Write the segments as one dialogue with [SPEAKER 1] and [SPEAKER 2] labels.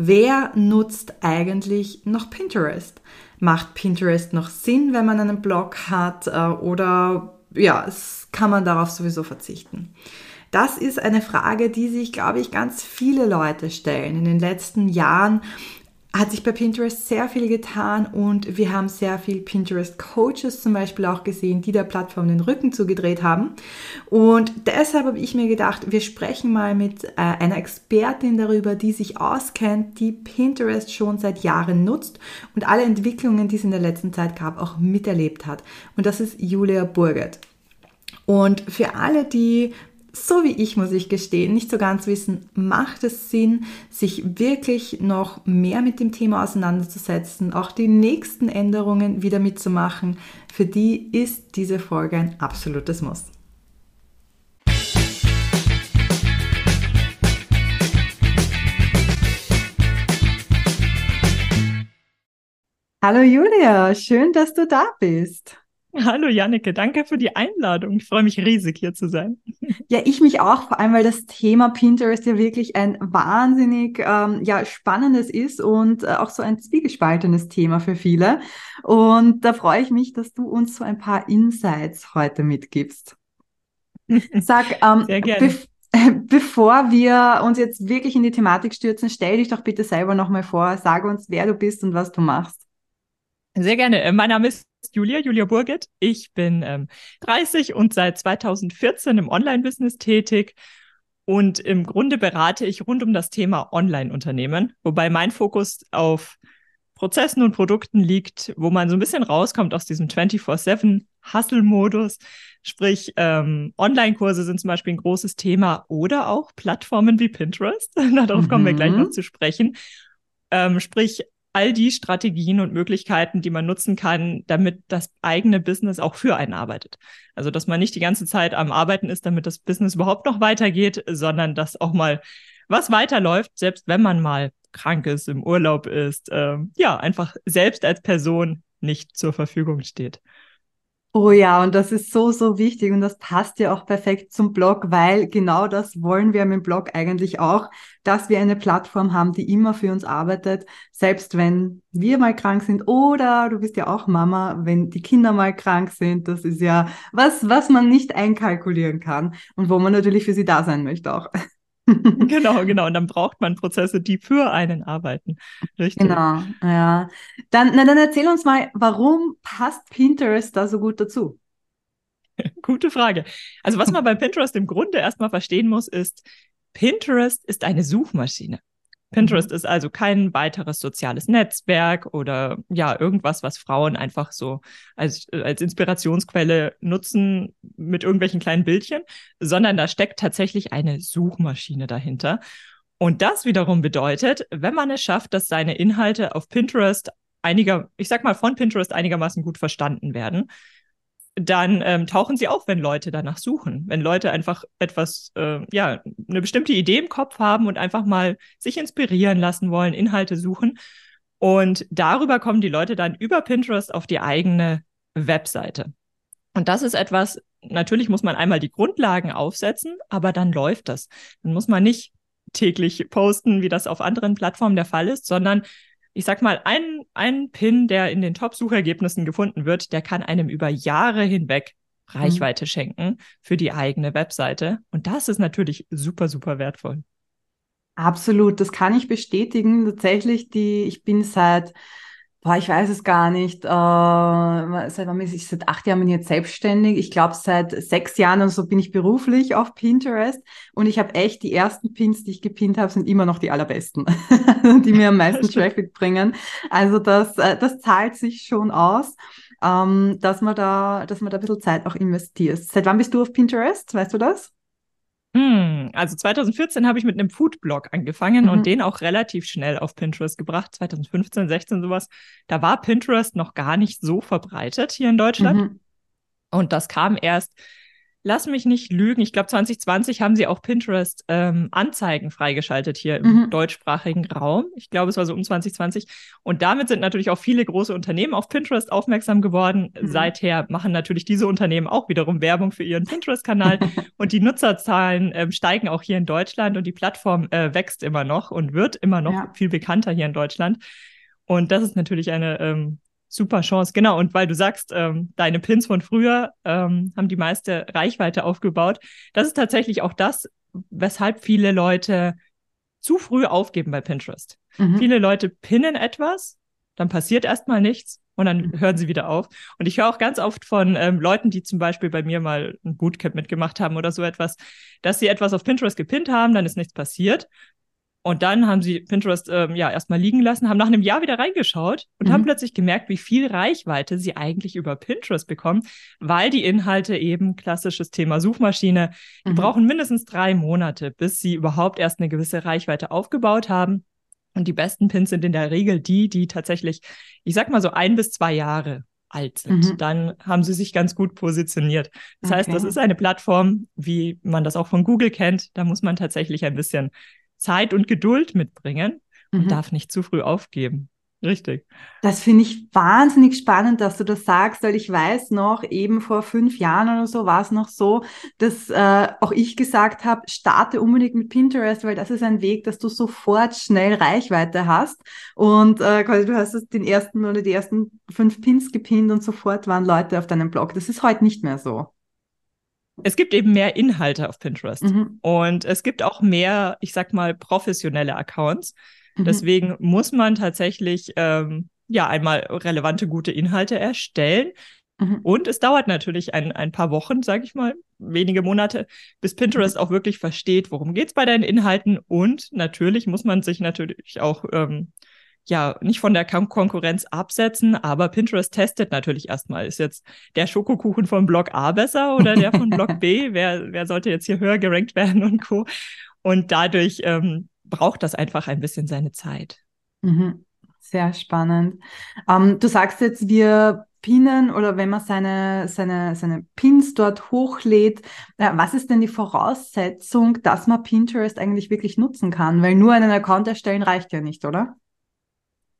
[SPEAKER 1] Wer nutzt eigentlich noch Pinterest? Macht Pinterest noch Sinn, wenn man einen Blog hat äh, oder ja, kann man darauf sowieso verzichten? Das ist eine Frage, die sich, glaube ich, ganz viele Leute stellen. In den letzten Jahren hat sich bei Pinterest sehr viel getan und wir haben sehr viel Pinterest-Coaches zum Beispiel auch gesehen, die der Plattform den Rücken zugedreht haben. Und deshalb habe ich mir gedacht, wir sprechen mal mit äh, einer Expertin darüber, die sich auskennt, die Pinterest schon seit Jahren nutzt und alle Entwicklungen, die es in der letzten Zeit gab, auch miterlebt hat. Und das ist Julia Burgert. Und für alle, die so wie ich, muss ich gestehen, nicht so ganz wissen, macht es Sinn, sich wirklich noch mehr mit dem Thema auseinanderzusetzen, auch die nächsten Änderungen wieder mitzumachen. Für die ist diese Folge ein absolutes Muss. Hallo Julia, schön, dass du da bist.
[SPEAKER 2] Hallo Janneke, danke für die Einladung. Ich freue mich riesig, hier zu sein.
[SPEAKER 1] Ja, ich mich auch, vor allem weil das Thema Pinterest ja wirklich ein wahnsinnig ähm, ja, spannendes ist und äh, auch so ein zwiegespaltenes Thema für viele. Und da freue ich mich, dass du uns so ein paar Insights heute mitgibst. Sag, ähm, Sehr gerne. bevor wir uns jetzt wirklich in die Thematik stürzen, stell dich doch bitte selber nochmal vor, sag uns, wer du bist und was du machst.
[SPEAKER 2] Sehr gerne. Äh, mein Name ist Julia, Julia Burget. Ich bin ähm, 30 und seit 2014 im Online-Business tätig. Und im Grunde berate ich rund um das Thema Online-Unternehmen, wobei mein Fokus auf Prozessen und Produkten liegt, wo man so ein bisschen rauskommt aus diesem 24-7-Hustle-Modus. Sprich, ähm, Online-Kurse sind zum Beispiel ein großes Thema oder auch Plattformen wie Pinterest. Darauf mhm. kommen wir gleich noch mhm. zu sprechen. Ähm, sprich, all die Strategien und Möglichkeiten, die man nutzen kann, damit das eigene Business auch für einen arbeitet. Also, dass man nicht die ganze Zeit am Arbeiten ist, damit das Business überhaupt noch weitergeht, sondern dass auch mal was weiterläuft, selbst wenn man mal krank ist, im Urlaub ist, äh, ja, einfach selbst als Person nicht zur Verfügung steht.
[SPEAKER 1] Oh ja, und das ist so, so wichtig und das passt ja auch perfekt zum Blog, weil genau das wollen wir mit dem Blog eigentlich auch, dass wir eine Plattform haben, die immer für uns arbeitet, selbst wenn wir mal krank sind oder du bist ja auch Mama, wenn die Kinder mal krank sind, das ist ja was, was man nicht einkalkulieren kann und wo man natürlich für sie da sein möchte auch.
[SPEAKER 2] genau, genau. Und dann braucht man Prozesse, die für einen arbeiten.
[SPEAKER 1] Richtig. Genau, ja. Dann, na, dann erzähl uns mal, warum passt Pinterest da so gut dazu?
[SPEAKER 2] Gute Frage. Also, was man bei Pinterest im Grunde erstmal verstehen muss, ist, Pinterest ist eine Suchmaschine. Pinterest mhm. ist also kein weiteres soziales Netzwerk oder ja, irgendwas, was Frauen einfach so als, als Inspirationsquelle nutzen mit irgendwelchen kleinen Bildchen, sondern da steckt tatsächlich eine Suchmaschine dahinter. Und das wiederum bedeutet, wenn man es schafft, dass seine Inhalte auf Pinterest einiger, ich sag mal, von Pinterest einigermaßen gut verstanden werden, dann ähm, tauchen sie auf, wenn Leute danach suchen. Wenn Leute einfach etwas, äh, ja, eine bestimmte Idee im Kopf haben und einfach mal sich inspirieren lassen wollen, Inhalte suchen. Und darüber kommen die Leute dann über Pinterest auf die eigene Webseite. Und das ist etwas, natürlich muss man einmal die Grundlagen aufsetzen, aber dann läuft das. Dann muss man nicht täglich posten, wie das auf anderen Plattformen der Fall ist, sondern ich sag mal, ein, ein Pin, der in den Top-Suchergebnissen gefunden wird, der kann einem über Jahre hinweg Reichweite mhm. schenken für die eigene Webseite. Und das ist natürlich super, super wertvoll.
[SPEAKER 1] Absolut, das kann ich bestätigen. Tatsächlich, die, ich bin seit Boah, ich weiß es gar nicht. Äh, seit wann bin ich? Seit acht Jahren bin ich jetzt selbstständig. Ich glaube, seit sechs Jahren und so bin ich beruflich auf Pinterest. Und ich habe echt die ersten Pins, die ich gepinnt habe, sind immer noch die allerbesten, die mir am meisten Traffic bringen. Also das, äh, das zahlt sich schon aus, ähm, dass man da, dass man da ein bisschen Zeit auch investiert. Seit wann bist du auf Pinterest? Weißt du das?
[SPEAKER 2] Hm, also 2014 habe ich mit einem Foodblog angefangen mhm. und den auch relativ schnell auf Pinterest gebracht. 2015, 16 sowas. Da war Pinterest noch gar nicht so verbreitet hier in Deutschland. Mhm. Und das kam erst lass mich nicht lügen. Ich glaube, 2020 haben sie auch Pinterest ähm, Anzeigen freigeschaltet hier im mhm. deutschsprachigen Raum. Ich glaube, es war so um 2020. Und damit sind natürlich auch viele große Unternehmen auf Pinterest aufmerksam geworden. Mhm. Seither machen natürlich diese Unternehmen auch wiederum Werbung für ihren Pinterest-Kanal. und die Nutzerzahlen äh, steigen auch hier in Deutschland und die Plattform äh, wächst immer noch und wird immer noch ja. viel bekannter hier in Deutschland. Und das ist natürlich eine ähm, Super Chance, genau. Und weil du sagst, ähm, deine Pins von früher ähm, haben die meiste Reichweite aufgebaut. Das ist tatsächlich auch das, weshalb viele Leute zu früh aufgeben bei Pinterest. Mhm. Viele Leute pinnen etwas, dann passiert erstmal nichts und dann mhm. hören sie wieder auf. Und ich höre auch ganz oft von ähm, Leuten, die zum Beispiel bei mir mal ein Bootcamp mitgemacht haben oder so etwas, dass sie etwas auf Pinterest gepinnt haben, dann ist nichts passiert. Und dann haben sie Pinterest ähm, ja erstmal liegen lassen, haben nach einem Jahr wieder reingeschaut und mhm. haben plötzlich gemerkt, wie viel Reichweite sie eigentlich über Pinterest bekommen, weil die Inhalte eben klassisches Thema Suchmaschine, die mhm. brauchen mindestens drei Monate, bis sie überhaupt erst eine gewisse Reichweite aufgebaut haben. Und die besten Pins sind in der Regel die, die tatsächlich, ich sag mal so ein bis zwei Jahre alt sind. Mhm. Dann haben sie sich ganz gut positioniert. Das okay. heißt, das ist eine Plattform, wie man das auch von Google kennt. Da muss man tatsächlich ein bisschen Zeit und Geduld mitbringen und mhm. darf nicht zu früh aufgeben. Richtig.
[SPEAKER 1] Das finde ich wahnsinnig spannend, dass du das sagst, weil ich weiß noch, eben vor fünf Jahren oder so war es noch so, dass äh, auch ich gesagt habe, starte unbedingt mit Pinterest, weil das ist ein Weg, dass du sofort schnell Reichweite hast. Und äh, quasi du hast den ersten oder die ersten fünf Pins gepinnt und sofort waren Leute auf deinem Blog. Das ist heute nicht mehr so
[SPEAKER 2] es gibt eben mehr Inhalte auf Pinterest mhm. und es gibt auch mehr, ich sag mal, professionelle Accounts. Mhm. Deswegen muss man tatsächlich ähm, ja einmal relevante, gute Inhalte erstellen. Mhm. Und es dauert natürlich ein, ein paar Wochen, sage ich mal, wenige Monate, bis Pinterest mhm. auch wirklich versteht, worum geht's bei deinen Inhalten. Und natürlich muss man sich natürlich auch ähm, ja, nicht von der Konkurrenz absetzen, aber Pinterest testet natürlich erstmal. Ist jetzt der Schokokuchen von Block A besser oder der von Block B? wer, wer sollte jetzt hier höher gerankt werden und Co. Und dadurch ähm, braucht das einfach ein bisschen seine Zeit.
[SPEAKER 1] Mhm. Sehr spannend. Ähm, du sagst jetzt, wir pinnen oder wenn man seine, seine, seine Pins dort hochlädt, äh, was ist denn die Voraussetzung, dass man Pinterest eigentlich wirklich nutzen kann? Weil nur einen Account erstellen reicht ja nicht, oder?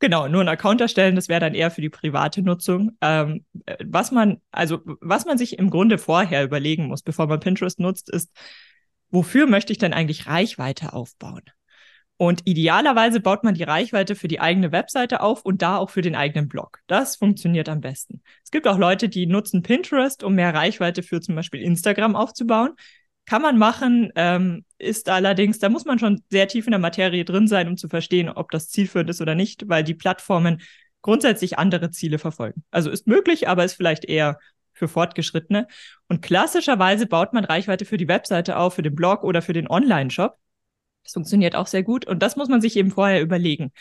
[SPEAKER 2] Genau, nur einen Account erstellen, das wäre dann eher für die private Nutzung. Ähm, was man, also was man sich im Grunde vorher überlegen muss, bevor man Pinterest nutzt, ist, wofür möchte ich denn eigentlich Reichweite aufbauen? Und idealerweise baut man die Reichweite für die eigene Webseite auf und da auch für den eigenen Blog. Das funktioniert am besten. Es gibt auch Leute, die nutzen Pinterest, um mehr Reichweite für zum Beispiel Instagram aufzubauen. Kann man machen, ähm, ist allerdings, da muss man schon sehr tief in der Materie drin sein, um zu verstehen, ob das zielführend ist oder nicht, weil die Plattformen grundsätzlich andere Ziele verfolgen. Also ist möglich, aber ist vielleicht eher für Fortgeschrittene. Und klassischerweise baut man Reichweite für die Webseite auf, für den Blog oder für den Online-Shop. Das funktioniert auch sehr gut. Und das muss man sich eben vorher überlegen.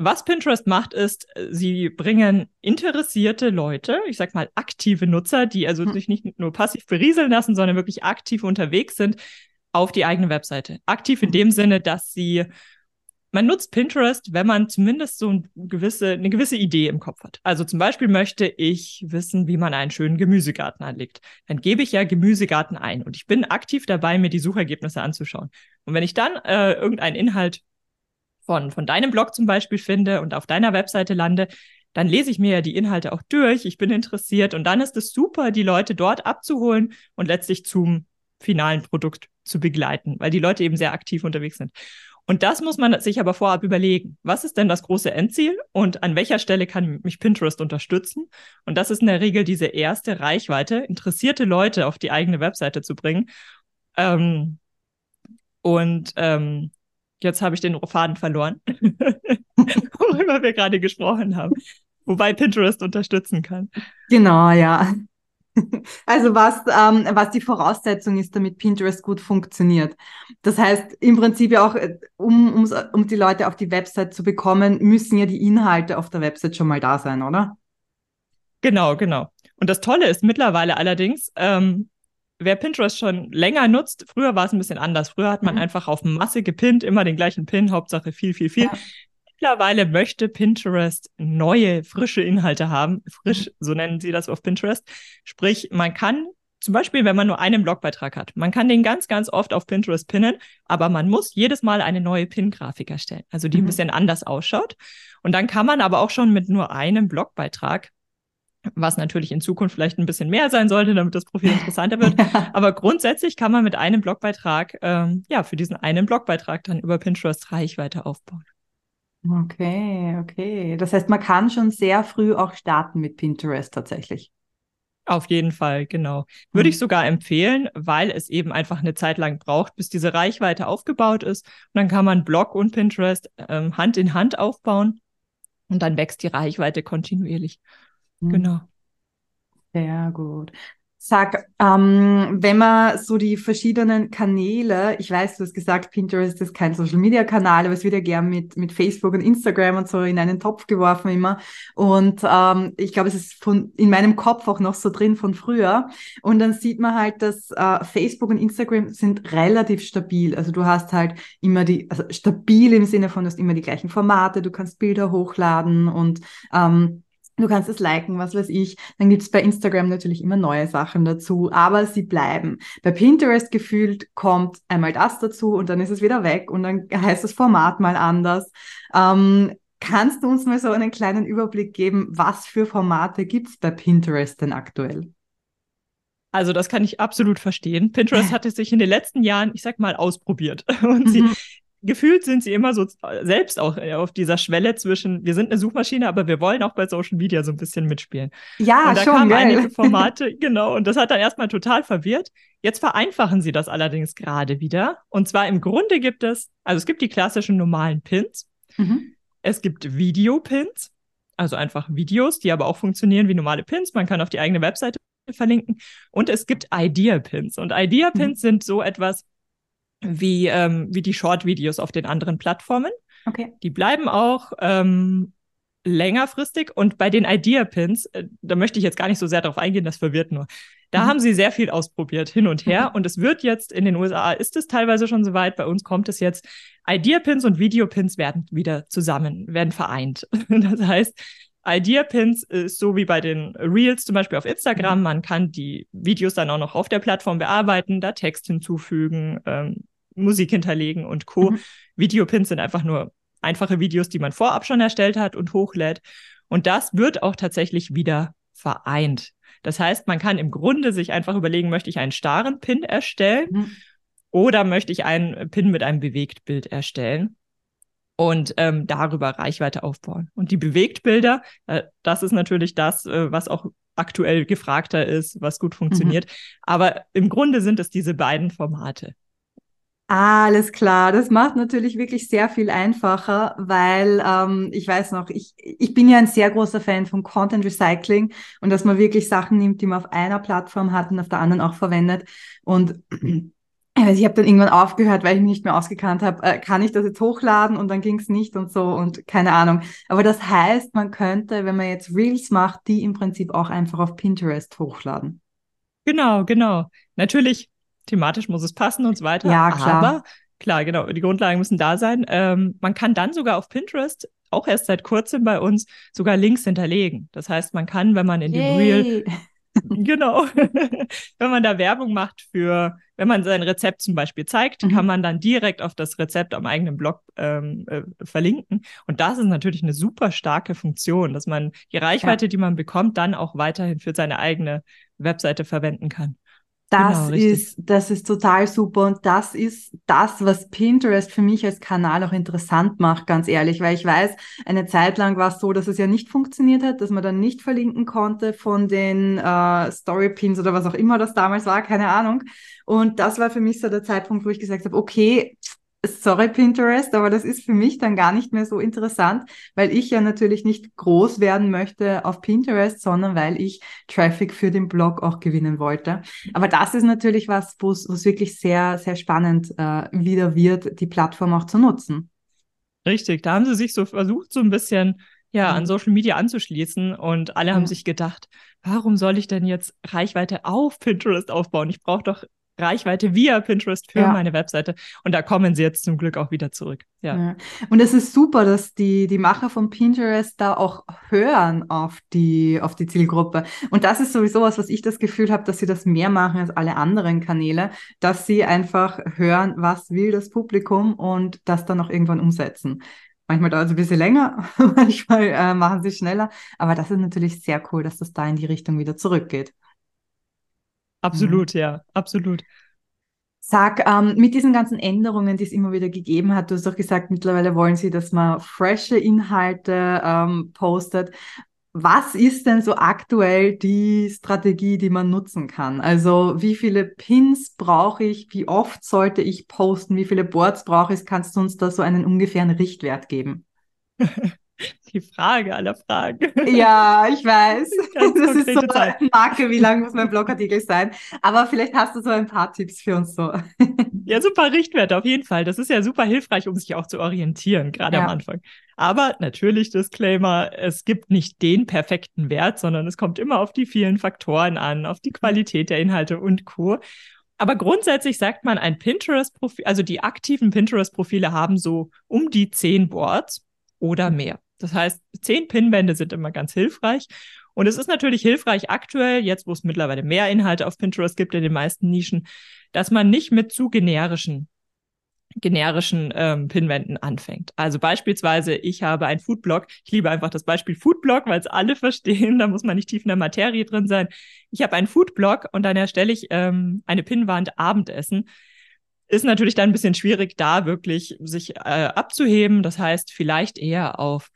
[SPEAKER 2] Was Pinterest macht, ist, sie bringen interessierte Leute, ich sag mal aktive Nutzer, die also hm. sich nicht nur passiv berieseln lassen, sondern wirklich aktiv unterwegs sind, auf die eigene Webseite. Aktiv in hm. dem Sinne, dass sie, man nutzt Pinterest, wenn man zumindest so eine gewisse, eine gewisse Idee im Kopf hat. Also zum Beispiel möchte ich wissen, wie man einen schönen Gemüsegarten anlegt. Dann gebe ich ja Gemüsegarten ein und ich bin aktiv dabei, mir die Suchergebnisse anzuschauen. Und wenn ich dann äh, irgendeinen Inhalt von, von deinem Blog zum Beispiel finde und auf deiner Webseite lande, dann lese ich mir ja die Inhalte auch durch, ich bin interessiert und dann ist es super, die Leute dort abzuholen und letztlich zum finalen Produkt zu begleiten, weil die Leute eben sehr aktiv unterwegs sind. Und das muss man sich aber vorab überlegen. Was ist denn das große Endziel und an welcher Stelle kann mich Pinterest unterstützen? Und das ist in der Regel diese erste Reichweite, interessierte Leute auf die eigene Webseite zu bringen. Ähm, und ähm, Jetzt habe ich den Faden verloren, worüber wir gerade gesprochen haben. Wobei Pinterest unterstützen kann.
[SPEAKER 1] Genau, ja. Also was, ähm, was die Voraussetzung ist, damit Pinterest gut funktioniert. Das heißt, im Prinzip ja auch, äh, um, um, um die Leute auf die Website zu bekommen, müssen ja die Inhalte auf der Website schon mal da sein, oder?
[SPEAKER 2] Genau, genau. Und das Tolle ist mittlerweile allerdings, ähm, wer Pinterest schon länger nutzt, früher war es ein bisschen anders. Früher hat man mhm. einfach auf Masse gepinnt, immer den gleichen Pin, Hauptsache viel, viel, viel. Ja. Mittlerweile möchte Pinterest neue, frische Inhalte haben. Frisch, mhm. so nennen sie das auf Pinterest. Sprich, man kann zum Beispiel, wenn man nur einen Blogbeitrag hat. Man kann den ganz, ganz oft auf Pinterest pinnen, aber man muss jedes Mal eine neue Pin-Grafik erstellen, also die mhm. ein bisschen anders ausschaut. Und dann kann man aber auch schon mit nur einem Blogbeitrag was natürlich in Zukunft vielleicht ein bisschen mehr sein sollte, damit das Profil interessanter wird. Aber grundsätzlich kann man mit einem Blogbeitrag, ähm, ja, für diesen einen Blogbeitrag dann über Pinterest Reichweite aufbauen.
[SPEAKER 1] Okay, okay. Das heißt, man kann schon sehr früh auch starten mit Pinterest tatsächlich.
[SPEAKER 2] Auf jeden Fall, genau. Würde mhm. ich sogar empfehlen, weil es eben einfach eine Zeit lang braucht, bis diese Reichweite aufgebaut ist. Und dann kann man Blog und Pinterest ähm, Hand in Hand aufbauen und dann wächst die Reichweite kontinuierlich. Mhm. Genau.
[SPEAKER 1] Sehr gut. Sag, ähm, wenn man so die verschiedenen Kanäle, ich weiß, du hast gesagt, Pinterest ist kein Social Media Kanal, aber es wird ja gern mit, mit Facebook und Instagram und so in einen Topf geworfen immer. Und ähm, ich glaube, es ist von, in meinem Kopf auch noch so drin von früher. Und dann sieht man halt, dass äh, Facebook und Instagram sind relativ stabil. Also du hast halt immer die, also stabil im Sinne von, du hast immer die gleichen Formate, du kannst Bilder hochladen und ähm, Du kannst es liken, was weiß ich. Dann gibt's bei Instagram natürlich immer neue Sachen dazu, aber sie bleiben. Bei Pinterest gefühlt kommt einmal das dazu und dann ist es wieder weg und dann heißt das Format mal anders. Ähm, kannst du uns mal so einen kleinen Überblick geben, was für Formate gibt's bei Pinterest denn aktuell?
[SPEAKER 2] Also das kann ich absolut verstehen. Pinterest hat es sich in den letzten Jahren, ich sag mal, ausprobiert. Und mhm. sie gefühlt sind sie immer so selbst auch äh, auf dieser Schwelle zwischen, wir sind eine Suchmaschine, aber wir wollen auch bei Social Media so ein bisschen mitspielen.
[SPEAKER 1] Ja,
[SPEAKER 2] und da
[SPEAKER 1] schon,
[SPEAKER 2] kamen
[SPEAKER 1] geil.
[SPEAKER 2] einige Formate, genau, und das hat dann erstmal total verwirrt. Jetzt vereinfachen sie das allerdings gerade wieder. Und zwar im Grunde gibt es, also es gibt die klassischen normalen Pins. Mhm. Es gibt Videopins, also einfach Videos, die aber auch funktionieren wie normale Pins. Man kann auf die eigene Webseite verlinken. Und es gibt Idea-Pins. Und Idea-Pins mhm. sind so etwas, wie, ähm, wie die Short-Videos auf den anderen Plattformen.
[SPEAKER 1] Okay.
[SPEAKER 2] Die bleiben auch ähm, längerfristig und bei den Idea-Pins, äh, da möchte ich jetzt gar nicht so sehr darauf eingehen, das verwirrt nur. Da mhm. haben sie sehr viel ausprobiert, hin und her. Mhm. Und es wird jetzt in den USA, ist es teilweise schon soweit, bei uns kommt es jetzt, Idea-Pins und Video-Pins werden wieder zusammen, werden vereint. das heißt, Idea-Pins ist so wie bei den Reels zum Beispiel auf Instagram. Mhm. Man kann die Videos dann auch noch auf der Plattform bearbeiten, da Text hinzufügen, ähm, Musik hinterlegen und Co. Mhm. Videopins sind einfach nur einfache Videos, die man vorab schon erstellt hat und hochlädt. Und das wird auch tatsächlich wieder vereint. Das heißt, man kann im Grunde sich einfach überlegen, möchte ich einen starren Pin erstellen mhm. oder möchte ich einen Pin mit einem Bewegtbild erstellen und ähm, darüber Reichweite aufbauen. Und die Bewegtbilder, äh, das ist natürlich das, äh, was auch aktuell gefragter ist, was gut funktioniert. Mhm. Aber im Grunde sind es diese beiden Formate.
[SPEAKER 1] Alles klar, das macht natürlich wirklich sehr viel einfacher, weil ähm, ich weiß noch, ich, ich bin ja ein sehr großer Fan von Content Recycling und dass man wirklich Sachen nimmt, die man auf einer Plattform hat und auf der anderen auch verwendet. Und ich habe dann irgendwann aufgehört, weil ich mich nicht mehr ausgekannt habe, äh, kann ich das jetzt hochladen und dann ging es nicht und so und keine Ahnung. Aber das heißt, man könnte, wenn man jetzt Reels macht, die im Prinzip auch einfach auf Pinterest hochladen.
[SPEAKER 2] Genau, genau. Natürlich, thematisch muss es passen und so weiter. Ja, klar. Aber klar, genau, die Grundlagen müssen da sein. Ähm, man kann dann sogar auf Pinterest auch erst seit kurzem bei uns sogar Links hinterlegen. Das heißt, man kann, wenn man in dem Reel genau. wenn man da Werbung macht für, wenn man sein Rezept zum Beispiel zeigt, mhm. kann man dann direkt auf das Rezept am eigenen Blog ähm, äh, verlinken. Und das ist natürlich eine super starke Funktion, dass man die Reichweite, ja. die man bekommt, dann auch weiterhin für seine eigene Webseite verwenden kann.
[SPEAKER 1] Das genau, ist, das ist total super und das ist das, was Pinterest für mich als Kanal auch interessant macht, ganz ehrlich, weil ich weiß, eine Zeit lang war es so, dass es ja nicht funktioniert hat, dass man dann nicht verlinken konnte von den äh, Storypins oder was auch immer das damals war, keine Ahnung. Und das war für mich so der Zeitpunkt, wo ich gesagt habe, okay, sorry Pinterest, aber das ist für mich dann gar nicht mehr so interessant, weil ich ja natürlich nicht groß werden möchte auf Pinterest, sondern weil ich Traffic für den Blog auch gewinnen wollte. Aber das ist natürlich was, wo es wirklich sehr, sehr spannend äh, wieder wird, die Plattform auch zu nutzen.
[SPEAKER 2] Richtig, da haben sie sich so versucht, so ein bisschen ja, an. Social Media anzuschließen und alle ja. haben sich gedacht, warum soll ich denn jetzt Reichweite auf Pinterest aufbauen? Ich brauche doch Reichweite via Pinterest für ja. meine Webseite. Und da kommen sie jetzt zum Glück auch wieder zurück. Ja. ja.
[SPEAKER 1] Und es ist super, dass die, die Macher von Pinterest da auch hören auf die, auf die Zielgruppe. Und das ist sowieso was, was ich das Gefühl habe, dass sie das mehr machen als alle anderen Kanäle, dass sie einfach hören, was will das Publikum und das dann auch irgendwann umsetzen. Manchmal dauert es ein bisschen länger, manchmal äh, machen sie schneller. Aber das ist natürlich sehr cool, dass das da in die Richtung wieder zurückgeht.
[SPEAKER 2] Absolut, mhm. ja, absolut.
[SPEAKER 1] Sag, ähm, mit diesen ganzen Änderungen, die es immer wieder gegeben hat, du hast doch gesagt, mittlerweile wollen sie, dass man frische Inhalte ähm, postet. Was ist denn so aktuell die Strategie, die man nutzen kann? Also wie viele Pins brauche ich? Wie oft sollte ich posten? Wie viele Boards brauche ich? Kannst du uns da so einen ungefähren Richtwert geben?
[SPEAKER 2] Die Frage aller Fragen.
[SPEAKER 1] Ja, ich weiß. das ist so eine Marke, wie lang muss mein Blogartikel sein. Aber vielleicht hast du so ein paar Tipps für uns so.
[SPEAKER 2] Ja, super Richtwerte auf jeden Fall. Das ist ja super hilfreich, um sich auch zu orientieren, gerade ja. am Anfang. Aber natürlich Disclaimer, es gibt nicht den perfekten Wert, sondern es kommt immer auf die vielen Faktoren an, auf die Qualität der Inhalte und Co. Aber grundsätzlich sagt man, ein Pinterest-Profil, also die aktiven Pinterest-Profile haben so um die zehn Boards oder mehr. Das heißt, zehn Pinwände sind immer ganz hilfreich. Und es ist natürlich hilfreich aktuell, jetzt wo es mittlerweile mehr Inhalte auf Pinterest gibt in den meisten Nischen, dass man nicht mit zu generischen generischen ähm, Pinwänden anfängt. Also beispielsweise, ich habe einen Foodblog. Ich liebe einfach das Beispiel Foodblog, weil es alle verstehen. Da muss man nicht tief in der Materie drin sein. Ich habe einen Foodblog und dann erstelle ich ähm, eine Pinwand Abendessen ist natürlich dann ein bisschen schwierig, da wirklich sich äh, abzuheben. Das heißt, vielleicht eher auf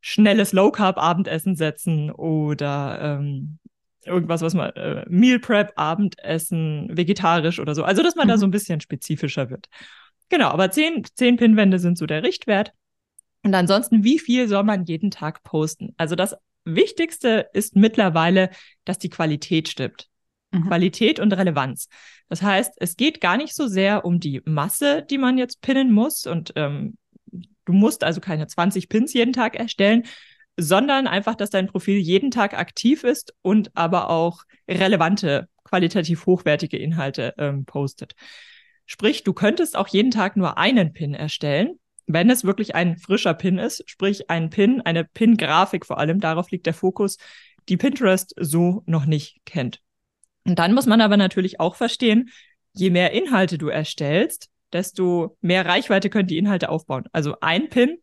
[SPEAKER 2] schnelles Low-Carb-Abendessen setzen oder ähm, irgendwas, was man äh, Meal Prep, Abendessen, vegetarisch oder so. Also, dass man mhm. da so ein bisschen spezifischer wird. Genau, aber zehn, zehn Pinwände sind so der Richtwert. Und ansonsten, wie viel soll man jeden Tag posten? Also das Wichtigste ist mittlerweile, dass die Qualität stimmt. Mhm. Qualität und Relevanz. Das heißt, es geht gar nicht so sehr um die Masse, die man jetzt pinnen muss und ähm, du musst also keine 20 Pins jeden Tag erstellen, sondern einfach, dass dein Profil jeden Tag aktiv ist und aber auch relevante, qualitativ hochwertige Inhalte ähm, postet. Sprich, du könntest auch jeden Tag nur einen Pin erstellen, wenn es wirklich ein frischer Pin ist, sprich ein Pin, eine Pin-Grafik vor allem, darauf liegt der Fokus, die Pinterest so noch nicht kennt. Und dann muss man aber natürlich auch verstehen, je mehr Inhalte du erstellst, desto mehr Reichweite können die Inhalte aufbauen. Also ein Pin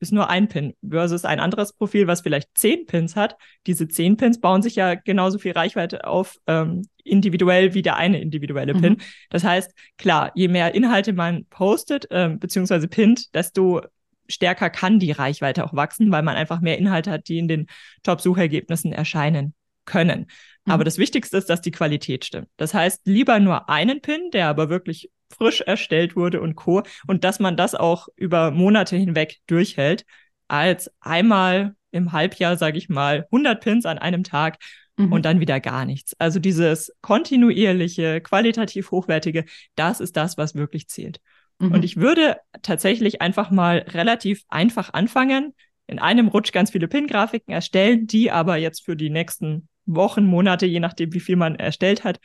[SPEAKER 2] ist nur ein Pin versus ein anderes Profil, was vielleicht zehn Pins hat. Diese zehn Pins bauen sich ja genauso viel Reichweite auf, ähm, individuell wie der eine individuelle Pin. Mhm. Das heißt, klar, je mehr Inhalte man postet, ähm, beziehungsweise pinnt, desto stärker kann die Reichweite auch wachsen, weil man einfach mehr Inhalte hat, die in den Top-Suchergebnissen erscheinen können. Aber mhm. das Wichtigste ist, dass die Qualität stimmt. Das heißt, lieber nur einen Pin, der aber wirklich frisch erstellt wurde und Co. Und dass man das auch über Monate hinweg durchhält, als einmal im Halbjahr, sage ich mal, 100 Pins an einem Tag mhm. und dann wieder gar nichts. Also dieses kontinuierliche, qualitativ hochwertige, das ist das, was wirklich zählt. Mhm. Und ich würde tatsächlich einfach mal relativ einfach anfangen, in einem Rutsch ganz viele Pin-Grafiken erstellen, die aber jetzt für die nächsten Wochen, Monate, je nachdem, wie viel man erstellt hat,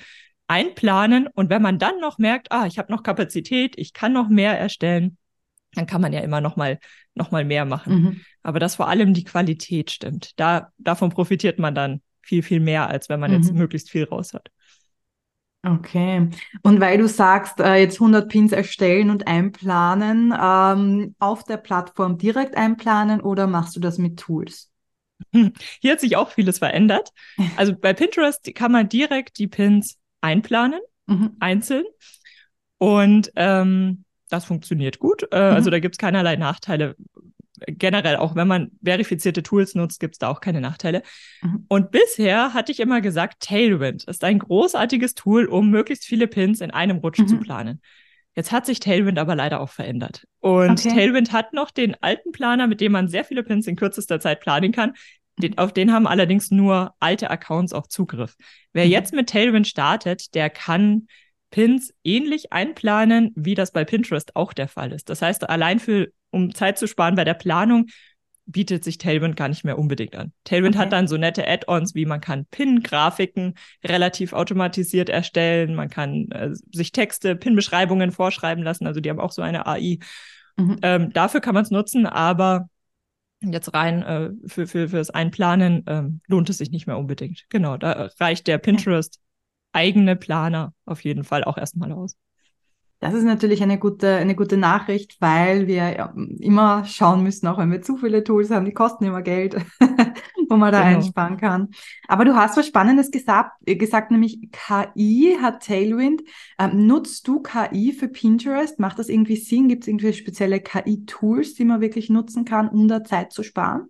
[SPEAKER 2] einplanen. Und wenn man dann noch merkt, ah, ich habe noch Kapazität, ich kann noch mehr erstellen, dann kann man ja immer noch mal, noch mal mehr machen. Mhm. Aber dass vor allem die Qualität stimmt. Da, davon profitiert man dann viel, viel mehr, als wenn man mhm. jetzt möglichst viel raus hat.
[SPEAKER 1] Okay. Und weil du sagst, äh, jetzt 100 Pins erstellen und einplanen, ähm, auf der Plattform direkt einplanen oder machst du das mit Tools?
[SPEAKER 2] Hier hat sich auch vieles verändert. Also bei Pinterest kann man direkt die Pins einplanen, mhm. einzeln. Und ähm, das funktioniert gut. Äh, also mhm. Also da gibt es keinerlei Nachteile. Generell, auch wenn man verifizierte Tools nutzt, gibt es da auch keine Nachteile. Mhm. Und bisher hatte ich immer gesagt, Tailwind ist ein großartiges Tool, um möglichst viele Pins in einem Rutsch zu mhm. planen. Jetzt hat sich Tailwind aber leider auch verändert. Und okay. Tailwind hat noch den alten Planer, mit dem man sehr viele Pins in kürzester Zeit planen kann. Den, auf den haben allerdings nur alte Accounts auch Zugriff. Wer mhm. jetzt mit Tailwind startet, der kann Pins ähnlich einplanen, wie das bei Pinterest auch der Fall ist. Das heißt, allein für, um Zeit zu sparen bei der Planung, bietet sich Tailwind gar nicht mehr unbedingt an. Tailwind okay. hat dann so nette Add-ons, wie man kann Pin-Grafiken relativ automatisiert erstellen, man kann äh, sich Texte, Pin-Beschreibungen vorschreiben lassen, also die haben auch so eine AI. Mhm. Ähm, dafür kann man es nutzen, aber jetzt rein äh, für, für, fürs Einplanen ähm, lohnt es sich nicht mehr unbedingt. Genau, da reicht der Pinterest eigene Planer auf jeden Fall auch erstmal aus.
[SPEAKER 1] Das ist natürlich eine gute, eine gute Nachricht, weil wir immer schauen müssen, auch wenn wir zu viele Tools haben, die kosten immer Geld, wo man da genau. einsparen kann. Aber du hast was Spannendes gesagt, gesagt nämlich KI hat Tailwind. Ähm, nutzt du KI für Pinterest? Macht das irgendwie Sinn? Gibt es irgendwie spezielle KI-Tools, die man wirklich nutzen kann, um da Zeit zu sparen?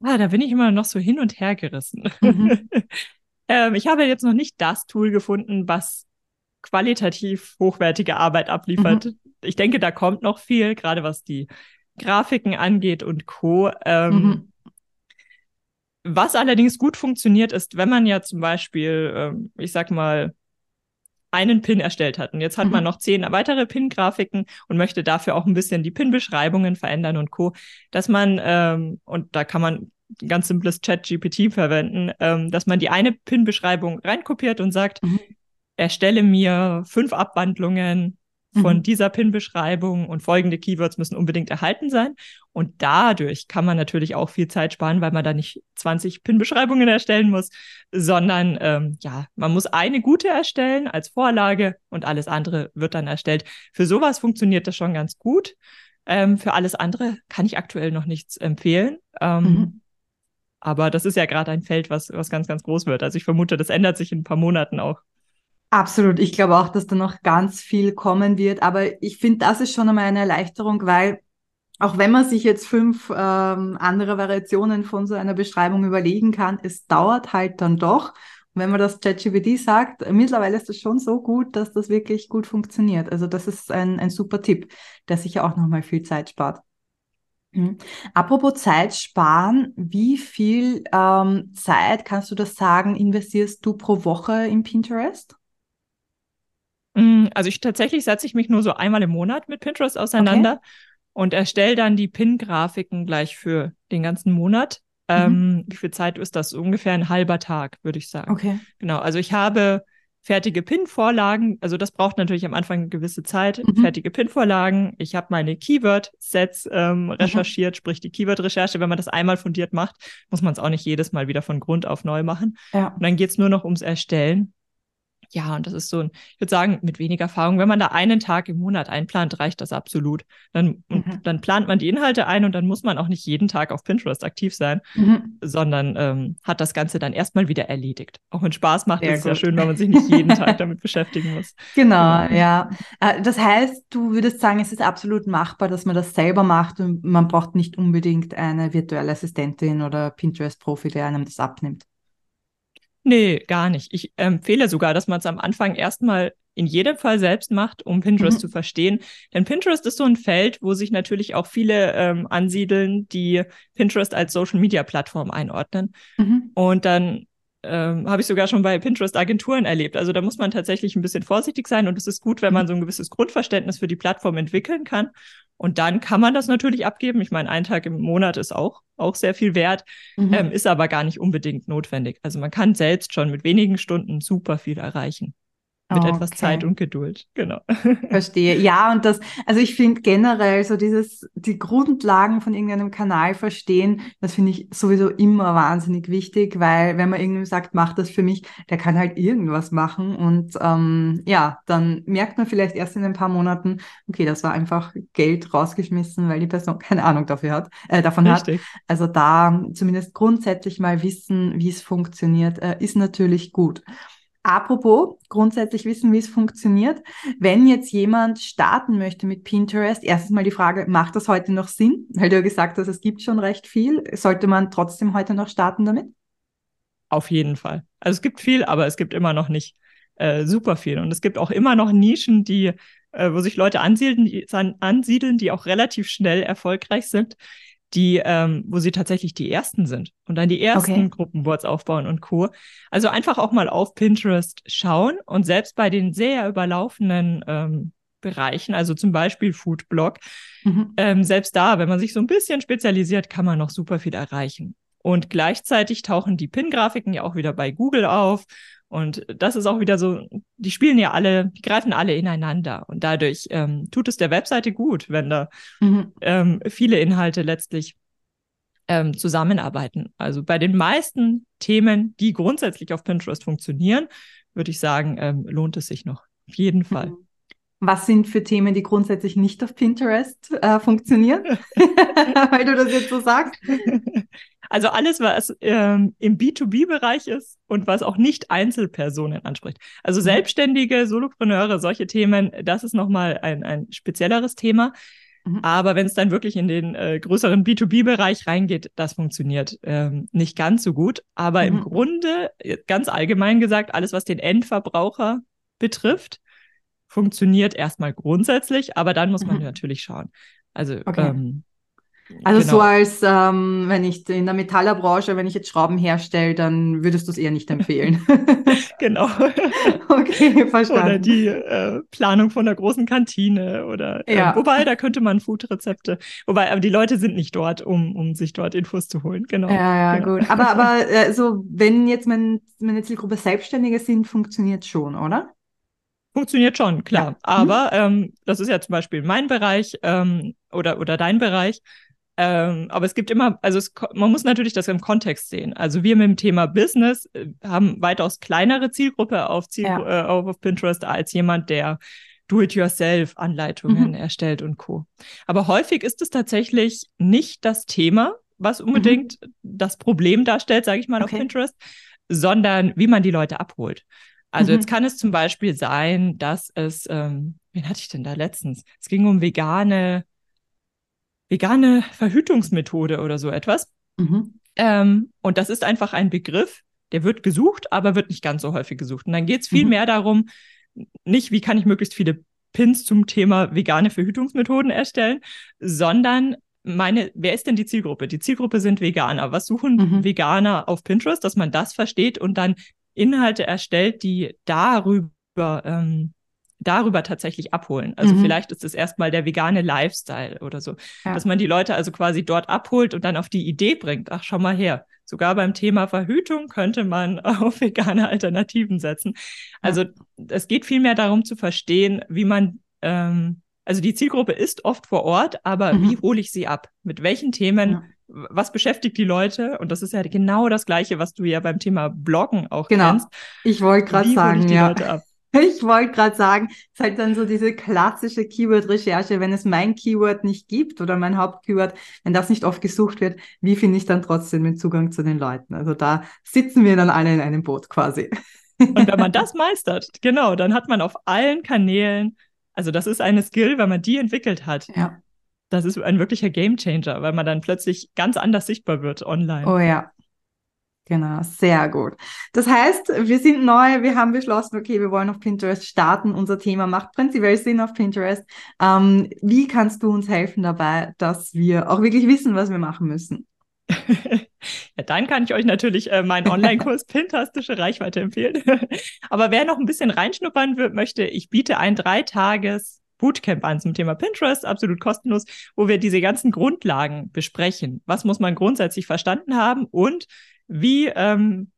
[SPEAKER 2] Ah, da bin ich immer noch so hin und her gerissen. Mhm. ähm, ich habe jetzt noch nicht das Tool gefunden, was qualitativ hochwertige Arbeit abliefert. Mhm. Ich denke, da kommt noch viel, gerade was die Grafiken angeht und Co. Ähm, mhm. Was allerdings gut funktioniert, ist, wenn man ja zum Beispiel, ähm, ich sag mal, einen Pin erstellt hat und jetzt hat mhm. man noch zehn weitere Pin-Grafiken und möchte dafür auch ein bisschen die Pin-Beschreibungen verändern und Co., dass man, ähm, und da kann man ein ganz simples Chat-GPT verwenden, ähm, dass man die eine Pin-Beschreibung reinkopiert und sagt, mhm erstelle mir fünf Abwandlungen von mhm. dieser Pin-Beschreibung und folgende Keywords müssen unbedingt erhalten sein. Und dadurch kann man natürlich auch viel Zeit sparen, weil man da nicht 20 Pin-Beschreibungen erstellen muss, sondern ähm, ja, man muss eine gute erstellen als Vorlage und alles andere wird dann erstellt. Für sowas funktioniert das schon ganz gut. Ähm, für alles andere kann ich aktuell noch nichts empfehlen. Ähm, mhm. Aber das ist ja gerade ein Feld, was, was ganz, ganz groß wird. Also ich vermute, das ändert sich in ein paar Monaten auch.
[SPEAKER 1] Absolut. Ich glaube auch, dass da noch ganz viel kommen wird. Aber ich finde, das ist schon einmal eine Erleichterung, weil auch wenn man sich jetzt fünf ähm, andere Variationen von so einer Beschreibung überlegen kann, es dauert halt dann doch. Und wenn man das ChatGPT sagt, mittlerweile ist das schon so gut, dass das wirklich gut funktioniert. Also das ist ein, ein super Tipp, der sicher auch nochmal viel Zeit spart. Mhm. Apropos Zeit sparen, wie viel ähm, Zeit, kannst du das sagen, investierst du pro Woche in Pinterest?
[SPEAKER 2] Mm, also ich tatsächlich setze ich mich nur so einmal im Monat mit Pinterest auseinander okay. und erstelle dann die Pin-Grafiken gleich für den ganzen Monat. Mhm. Ähm, wie viel Zeit ist das? Ungefähr ein halber Tag, würde ich sagen.
[SPEAKER 1] Okay.
[SPEAKER 2] Genau. Also ich habe fertige Pin-Vorlagen. Also das braucht natürlich am Anfang eine gewisse Zeit. Mhm. Fertige Pin-Vorlagen. Ich habe meine Keyword-Sets ähm, mhm. recherchiert, mhm. sprich die Keyword-Recherche. Wenn man das einmal fundiert macht, muss man es auch nicht jedes Mal wieder von Grund auf neu machen. Ja. Und dann geht's nur noch ums Erstellen ja, und das ist so ein, ich würde sagen, mit weniger Erfahrung, wenn man da einen Tag im Monat einplant, reicht das absolut. Dann, mhm. dann plant man die Inhalte ein und dann muss man auch nicht jeden Tag auf Pinterest aktiv sein, mhm. sondern ähm, hat das Ganze dann erstmal wieder erledigt. Auch wenn Spaß macht, Sehr ist es ja schön, wenn man sich nicht jeden Tag damit beschäftigen muss.
[SPEAKER 1] Genau, genau, ja. Äh, das heißt, du würdest sagen, es ist absolut machbar, dass man das selber macht und man braucht nicht unbedingt eine virtuelle Assistentin oder Pinterest-Profi, der einem das abnimmt.
[SPEAKER 2] Nee, gar nicht. Ich empfehle sogar, dass man es am Anfang erstmal in jedem Fall selbst macht, um Pinterest mhm. zu verstehen. Denn Pinterest ist so ein Feld, wo sich natürlich auch viele ähm, ansiedeln, die Pinterest als Social-Media-Plattform einordnen. Mhm. Und dann ähm, habe ich sogar schon bei Pinterest-Agenturen erlebt. Also da muss man tatsächlich ein bisschen vorsichtig sein und es ist gut, wenn man mhm. so ein gewisses Grundverständnis für die Plattform entwickeln kann. Und dann kann man das natürlich abgeben. Ich meine, ein Tag im Monat ist auch, auch sehr viel wert, mhm. ähm, ist aber gar nicht unbedingt notwendig. Also man kann selbst schon mit wenigen Stunden super viel erreichen. Mit oh, etwas Zeit und Geduld, genau.
[SPEAKER 1] Verstehe. Ja, und das, also ich finde generell so dieses, die Grundlagen von irgendeinem Kanal verstehen, das finde ich sowieso immer wahnsinnig wichtig, weil wenn man irgendwie sagt, mach das für mich, der kann halt irgendwas machen und ähm, ja, dann merkt man vielleicht erst in ein paar Monaten, okay, das war einfach Geld rausgeschmissen, weil die Person keine Ahnung dafür hat, äh, davon Richtig. hat. Also da zumindest grundsätzlich mal wissen, wie es funktioniert, äh, ist natürlich gut. Apropos, grundsätzlich wissen, wie es funktioniert. Wenn jetzt jemand starten möchte mit Pinterest, erstens mal die Frage, macht das heute noch Sinn? Weil du ja gesagt hast, es gibt schon recht viel. Sollte man trotzdem heute noch starten damit?
[SPEAKER 2] Auf jeden Fall. Also es gibt viel, aber es gibt immer noch nicht äh, super viel. Und es gibt auch immer noch Nischen, die, äh, wo sich Leute ansiedeln die, ansiedeln, die auch relativ schnell erfolgreich sind die, ähm, wo sie tatsächlich die ersten sind und dann die ersten okay. Gruppenboards aufbauen und Co. Also einfach auch mal auf Pinterest schauen und selbst bei den sehr überlaufenden ähm, Bereichen, also zum Beispiel Foodblog. Mhm. Ähm, selbst da, wenn man sich so ein bisschen spezialisiert, kann man noch super viel erreichen. Und gleichzeitig tauchen die Pin-Grafiken ja auch wieder bei Google auf. Und das ist auch wieder so, die spielen ja alle, die greifen alle ineinander. Und dadurch ähm, tut es der Webseite gut, wenn da mhm. ähm, viele Inhalte letztlich ähm, zusammenarbeiten. Also bei den meisten Themen, die grundsätzlich auf Pinterest funktionieren, würde ich sagen, ähm, lohnt es sich noch. Auf jeden Fall. Mhm.
[SPEAKER 1] Was sind für Themen, die grundsätzlich nicht auf Pinterest äh, funktionieren? Weil du das jetzt so sagst.
[SPEAKER 2] Also alles, was ähm, im B2B-Bereich ist und was auch nicht Einzelpersonen anspricht. Also mhm. Selbstständige, Solopreneure, solche Themen, das ist nochmal ein, ein spezielleres Thema. Mhm. Aber wenn es dann wirklich in den äh, größeren B2B-Bereich reingeht, das funktioniert ähm, nicht ganz so gut. Aber mhm. im Grunde, ganz allgemein gesagt, alles, was den Endverbraucher betrifft, funktioniert erstmal grundsätzlich, aber dann muss man mhm. natürlich schauen. Also okay. ähm,
[SPEAKER 1] also genau. so als, ähm, wenn ich in der Metallerbranche, wenn ich jetzt Schrauben herstelle, dann würdest du es eher nicht empfehlen.
[SPEAKER 2] genau. okay, verstanden. Oder die äh, Planung von der großen Kantine oder äh, ja. wobei, da könnte man Foodrezepte, wobei, aber die Leute sind nicht dort, um, um sich dort Infos zu holen. Genau.
[SPEAKER 1] Ja,
[SPEAKER 2] ja,
[SPEAKER 1] genau. gut. Aber, aber äh, so, wenn jetzt mein, meine Zielgruppe Selbstständige sind, funktioniert schon, oder?
[SPEAKER 2] Funktioniert schon, klar. Ja. Aber mhm. ähm, das ist ja zum Beispiel mein Bereich ähm, oder, oder dein Bereich. Ähm, aber es gibt immer, also es, man muss natürlich das im Kontext sehen. Also wir mit dem Thema Business äh, haben weitaus kleinere Zielgruppe auf, Ziel, ja. äh, auf, auf Pinterest als jemand, der Do-it-yourself-Anleitungen mhm. erstellt und Co. Aber häufig ist es tatsächlich nicht das Thema, was unbedingt mhm. das Problem darstellt, sage ich mal, okay. auf Pinterest, sondern wie man die Leute abholt. Also mhm. jetzt kann es zum Beispiel sein, dass es, ähm, wen hatte ich denn da letztens? Es ging um vegane vegane Verhütungsmethode oder so etwas. Mhm. Ähm, und das ist einfach ein Begriff, der wird gesucht, aber wird nicht ganz so häufig gesucht. Und dann geht es viel mhm. mehr darum, nicht, wie kann ich möglichst viele Pins zum Thema vegane Verhütungsmethoden erstellen, sondern meine, wer ist denn die Zielgruppe? Die Zielgruppe sind Veganer. Was suchen mhm. Veganer auf Pinterest, dass man das versteht und dann Inhalte erstellt, die darüber ähm, darüber tatsächlich abholen. Also mhm. vielleicht ist es erstmal der vegane Lifestyle oder so, ja. dass man die Leute also quasi dort abholt und dann auf die Idee bringt, ach, schau mal her. Sogar beim Thema Verhütung könnte man auf vegane Alternativen setzen. Also ja. es geht vielmehr darum zu verstehen, wie man, ähm, also die Zielgruppe ist oft vor Ort, aber mhm. wie hole ich sie ab? Mit welchen Themen? Ja was beschäftigt die Leute? Und das ist ja genau das Gleiche, was du ja beim Thema Bloggen auch genau. kennst.
[SPEAKER 1] Ich wollte gerade sagen, ja. Ich wollte gerade sagen, es ist halt dann so diese klassische Keyword-Recherche, wenn es mein Keyword nicht gibt oder mein Hauptkeyword, wenn das nicht oft gesucht wird, wie finde ich dann trotzdem den Zugang zu den Leuten? Also da sitzen wir dann alle in einem Boot quasi.
[SPEAKER 2] Und wenn man das meistert, genau, dann hat man auf allen Kanälen, also das ist eine Skill, wenn man die entwickelt hat. Ja. Das ist ein wirklicher Gamechanger, weil man dann plötzlich ganz anders sichtbar wird online.
[SPEAKER 1] Oh ja, Genau, sehr gut. Das heißt, wir sind neu, wir haben beschlossen, okay, wir wollen auf Pinterest starten. Unser Thema macht prinzipiell Sinn auf Pinterest. Ähm, wie kannst du uns helfen dabei, dass wir auch wirklich wissen, was wir machen müssen?
[SPEAKER 2] ja, dann kann ich euch natürlich äh, meinen Online-Kurs Pintastische Reichweite empfehlen. Aber wer noch ein bisschen reinschnuppern wird, möchte, ich biete ein Dreitages Bootcamp an zum Thema Pinterest, absolut kostenlos, wo wir diese ganzen Grundlagen besprechen. Was muss man grundsätzlich verstanden haben und wie ähm,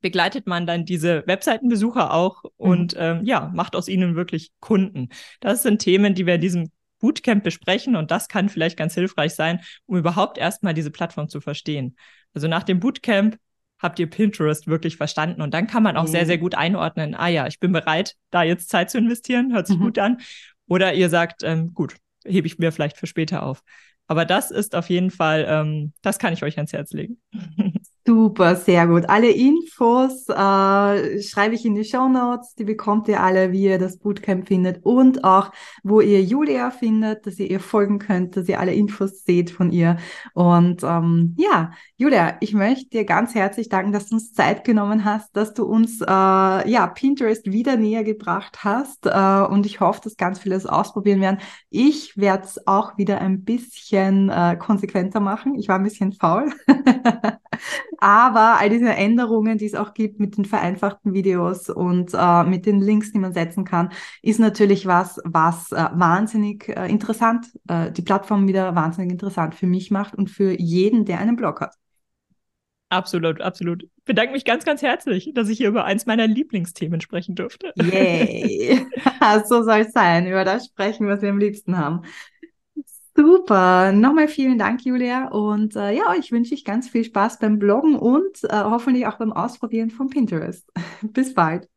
[SPEAKER 2] begleitet man dann diese Webseitenbesucher auch und mhm. ähm, ja, macht aus ihnen wirklich Kunden. Das sind Themen, die wir in diesem Bootcamp besprechen und das kann vielleicht ganz hilfreich sein, um überhaupt erstmal diese Plattform zu verstehen. Also nach dem Bootcamp habt ihr Pinterest wirklich verstanden und dann kann man auch mhm. sehr, sehr gut einordnen, ah ja, ich bin bereit, da jetzt Zeit zu investieren, hört sich mhm. gut an. Oder ihr sagt, ähm, gut, hebe ich mir vielleicht für später auf. Aber das ist auf jeden Fall, ähm, das kann ich euch ans Herz legen.
[SPEAKER 1] Super, sehr gut. Alle Infos äh, schreibe ich in die Show Notes. Die bekommt ihr alle, wie ihr das Bootcamp findet und auch, wo ihr Julia findet, dass ihr ihr folgen könnt, dass ihr alle Infos seht von ihr. Und ähm, ja, Julia, ich möchte dir ganz herzlich danken, dass du uns Zeit genommen hast, dass du uns äh, ja Pinterest wieder näher gebracht hast. Äh, und ich hoffe, dass ganz viele es ausprobieren werden. Ich werde es auch wieder ein bisschen äh, konsequenter machen. Ich war ein bisschen faul. aber all diese Änderungen, die es auch gibt mit den vereinfachten Videos und äh, mit den Links, die man setzen kann, ist natürlich was, was äh, wahnsinnig äh, interessant, äh, die Plattform wieder wahnsinnig interessant für mich macht und für jeden, der einen Blog hat.
[SPEAKER 2] Absolut, absolut. Ich bedanke mich ganz, ganz herzlich, dass ich hier über eins meiner Lieblingsthemen sprechen durfte.
[SPEAKER 1] Yay! so soll es sein, über das sprechen, was wir am liebsten haben. Super. Nochmal vielen Dank, Julia. Und äh, ja, ich wünsche euch ganz viel Spaß beim Bloggen und äh, hoffentlich auch beim Ausprobieren von Pinterest. Bis bald.